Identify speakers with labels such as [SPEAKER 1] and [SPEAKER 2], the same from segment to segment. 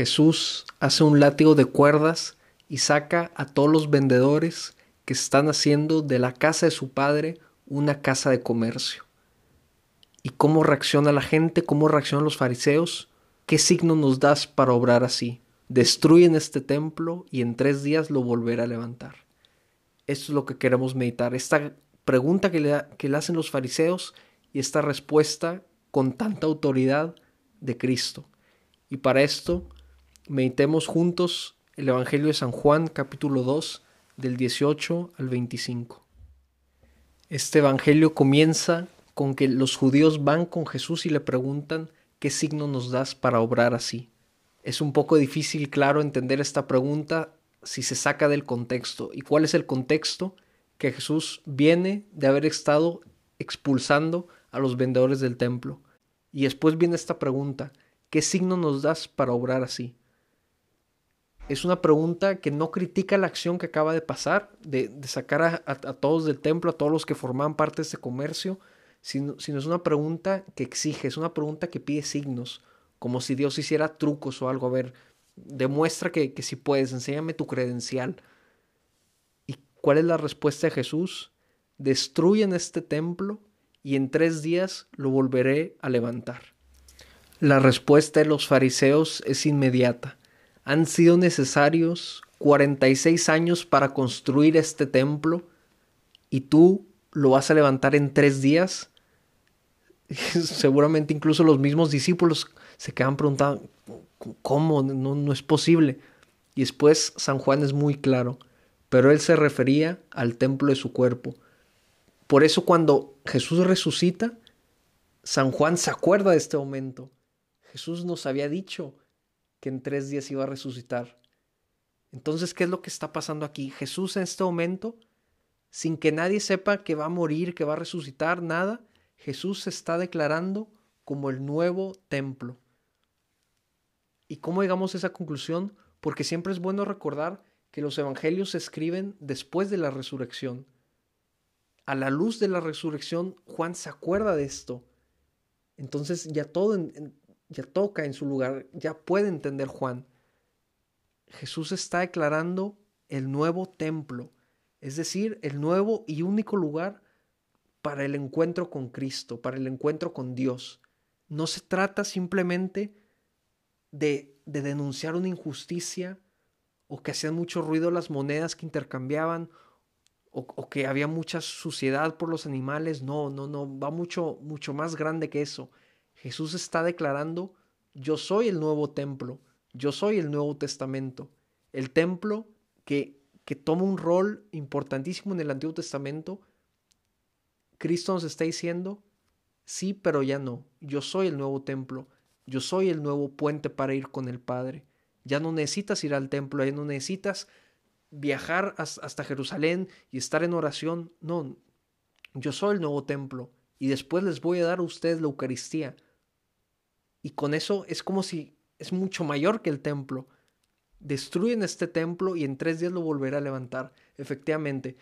[SPEAKER 1] Jesús hace un látigo de cuerdas y saca a todos los vendedores que están haciendo de la casa de su padre una casa de comercio. ¿Y cómo reacciona la gente? ¿Cómo reaccionan los fariseos? ¿Qué signo nos das para obrar así? Destruyen este templo y en tres días lo volverá a levantar. Esto es lo que queremos meditar. Esta pregunta que le, que le hacen los fariseos y esta respuesta con tanta autoridad de Cristo. Y para esto meditemos juntos el Evangelio de San Juan capítulo 2 del 18 al 25. Este Evangelio comienza con que los judíos van con Jesús y le preguntan ¿qué signo nos das para obrar así? Es un poco difícil, claro, entender esta pregunta si se saca del contexto. ¿Y cuál es el contexto? Que Jesús viene de haber estado expulsando a los vendedores del templo. Y después viene esta pregunta, ¿qué signo nos das para obrar así? Es una pregunta que no critica la acción que acaba de pasar, de, sacar a, todos del templo, a todos los que formaban parte de ese comercio, sino, es una pregunta que exige, es una pregunta que pide signos, como si Dios hiciera trucos o algo. A ver, demuestra que si puedes, enséñame tu credencial. ¿Y cuál es la respuesta de Jesús? Destruyen este templo y en tres días lo volveré a levantar. La respuesta de los fariseos es inmediata. Han sido necesarios 46 años para construir este templo y tú lo vas a levantar en tres días. Seguramente incluso los mismos discípulos se quedan preguntando, ¿cómo? No, no es posible. Y después San Juan es muy claro, pero él se refería al templo de su cuerpo. Por eso cuando Jesús resucita, San Juan se acuerda de este momento. Jesús nos había dicho que en tres días iba a resucitar. Entonces, ¿qué es lo que está pasando aquí? Jesús en este momento, sin que nadie sepa que va a morir, que va a resucitar, nada, Jesús se está declarando como el nuevo templo. ¿Y cómo llegamos a esa conclusión? Porque siempre es bueno recordar que los evangelios se escriben después de la resurrección. A la luz de la resurrección, Juan se acuerda de esto. Entonces ya todo, ya toca en su lugar, ya puede entender Juan. Jesús está declarando el nuevo templo, es decir, el nuevo y único lugar para el encuentro con Cristo, para el encuentro con Dios. No se trata simplemente de, de denunciar una injusticia o que hacían mucho ruido las monedas que intercambiaban o, o, que había mucha suciedad por los animales. No, no, no, va mucho, mucho más grande que eso. Jesús está declarando, yo soy el nuevo templo, yo soy el Nuevo Testamento, el templo que, que toma un rol importantísimo en el Antiguo Testamento. Cristo nos está diciendo, sí, pero ya no, yo soy el nuevo templo, yo soy el nuevo puente para ir con el Padre. Ya no necesitas ir al templo, ya no necesitas viajar hasta Jerusalén y estar en oración. No, yo soy el nuevo templo y después les voy a dar a ustedes la Eucaristía. Y con eso es como si es mucho mayor que el templo. Destruyen este templo y en tres días lo volverá a levantar. Efectivamente,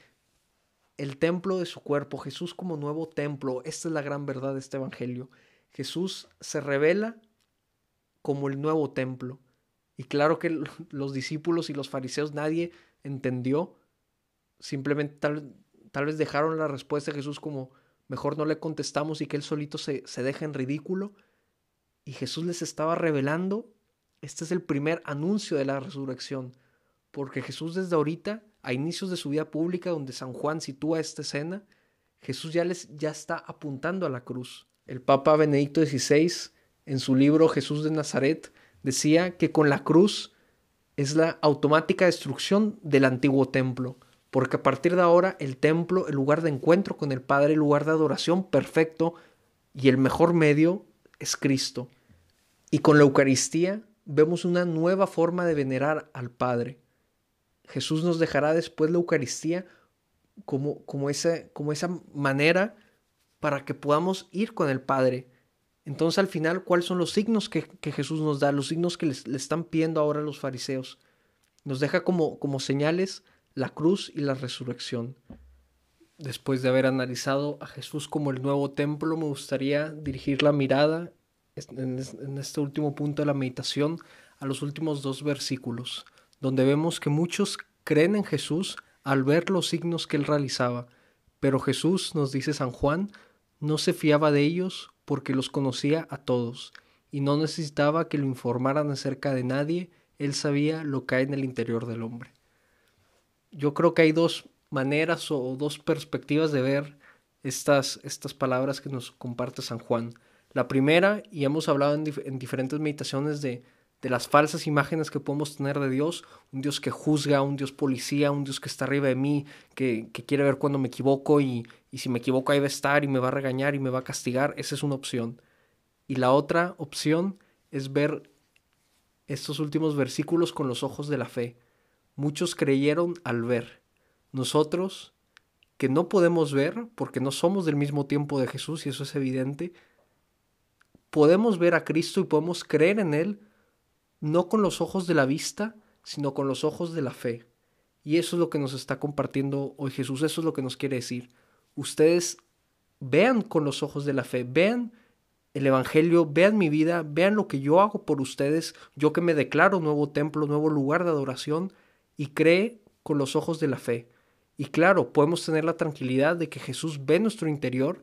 [SPEAKER 1] el templo de su cuerpo, Jesús como nuevo templo, esta es la gran verdad de este Evangelio. Jesús se revela como el nuevo templo. Y claro que los discípulos y los fariseos nadie entendió. Simplemente tal, tal vez dejaron la respuesta de Jesús como mejor no le contestamos y que él solito se, se deja en ridículo. Y Jesús les estaba revelando, este es el primer anuncio de la resurrección, porque Jesús desde ahorita, a inicios de su vida pública, donde San Juan sitúa esta escena, Jesús ya les ya está apuntando a la cruz. El Papa Benedicto XVI en su libro Jesús de Nazaret, decía que con la cruz es la automática destrucción del antiguo templo, porque a partir de ahora el templo, el lugar de encuentro con el Padre, el lugar de adoración perfecto y el mejor medio es Cristo. Y con la Eucaristía vemos una nueva forma de venerar al Padre. Jesús nos dejará después la Eucaristía como, como, esa, como esa manera para que podamos ir con el Padre entonces al final, ¿cuáles son los signos que, Jesús nos da? Los signos que le están pidiendo ahora los fariseos. Nos deja como, como señales la cruz y la resurrección. Después de haber analizado a Jesús como el nuevo templo, me gustaría dirigir la mirada en este último punto de la meditación a los últimos dos versículos, donde vemos que muchos creen en Jesús al ver los signos que él realizaba, pero Jesús, nos dice San Juan, no se fiaba de ellos porque los conocía a todos y no necesitaba que lo informaran acerca de nadie, él sabía lo que hay en el interior del hombre. Yo creo que hay dos maneras o dos perspectivas de ver estas, estas palabras que nos comparte San Juan. La primera, y hemos hablado en, en diferentes meditaciones de, de las falsas imágenes que podemos tener de Dios, un Dios que juzga, un Dios policía, un Dios que está arriba de mí, que, que quiere ver cuando me equivoco y, y, si me equivoco ahí va a estar y me va a regañar y me va a castigar, esa es una opción. Y la otra opción es ver estos últimos versículos con los ojos de la fe. Muchos creyeron al ver. Nosotros, que no podemos ver, porque no somos del mismo tiempo de Jesús, y eso es evidente, podemos ver a Cristo y podemos creer en Él, no con los ojos de la vista, sino con los ojos de la fe. Y eso es lo que nos está compartiendo hoy Jesús, eso es lo que nos quiere decir. Ustedes vean con los ojos de la fe, vean el Evangelio, vean mi vida, vean lo que yo hago por ustedes, yo que me declaro nuevo templo, nuevo lugar de adoración, y cree con los ojos de la fe. Y claro, podemos tener la tranquilidad de que Jesús ve nuestro interior,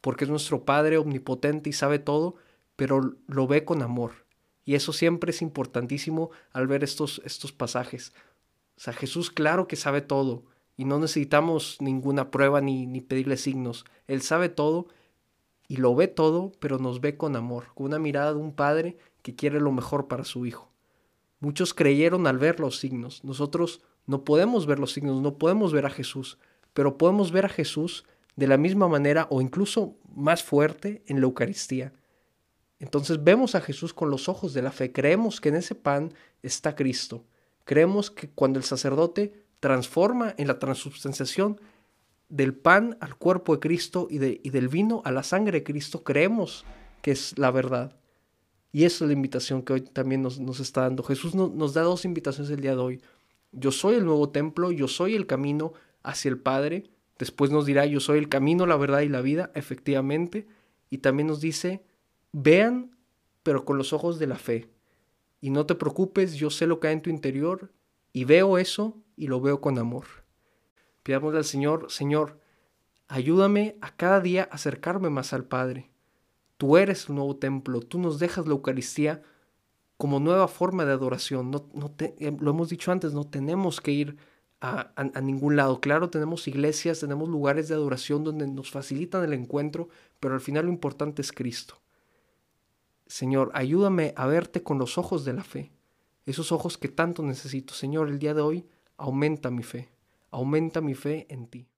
[SPEAKER 1] porque es nuestro Padre omnipotente y sabe todo, pero lo ve con amor. Y eso siempre es importantísimo al ver estos, estos pasajes. O sea, Jesús claro que sabe todo y no necesitamos ninguna prueba ni, ni pedirle signos. Él sabe todo y lo ve todo, pero nos ve con amor, con una mirada de un padre que quiere lo mejor para su hijo. Muchos creyeron al ver los signos. Nosotros no podemos ver los signos, no podemos ver a Jesús, pero podemos ver a Jesús de la misma manera o incluso más fuerte en la Eucaristía. Entonces vemos a Jesús con los ojos de la fe, creemos que en ese pan está Cristo, creemos que cuando el sacerdote transforma en la transubstanciación del pan al cuerpo de Cristo y, de, y del vino a la sangre de Cristo, creemos que es la verdad. Y esa es la invitación que hoy también nos, nos está dando. Jesús nos da dos invitaciones el día de hoy. Yo soy el nuevo templo, yo soy el camino hacia el Padre. Después nos dirá, yo soy el camino, la verdad y la vida, efectivamente. Y también nos dice, Vean, pero con los ojos de la fe. Y no te preocupes, yo sé lo que hay en tu interior y veo eso y lo veo con amor. Pidámosle al Señor, Señor, ayúdame a cada día acercarme más al Padre. Tú eres el nuevo templo, tú nos dejas la Eucaristía como nueva forma de adoración. No, no te, eh, lo hemos dicho antes, no tenemos que ir a, ningún lado. Claro, tenemos iglesias, tenemos lugares de adoración donde nos facilitan el encuentro, pero al final lo importante es Cristo. Señor, ayúdame a verte con los ojos de la fe, esos ojos que tanto necesito. Señor, el día de hoy aumenta mi fe, aumenta mi fe en ti.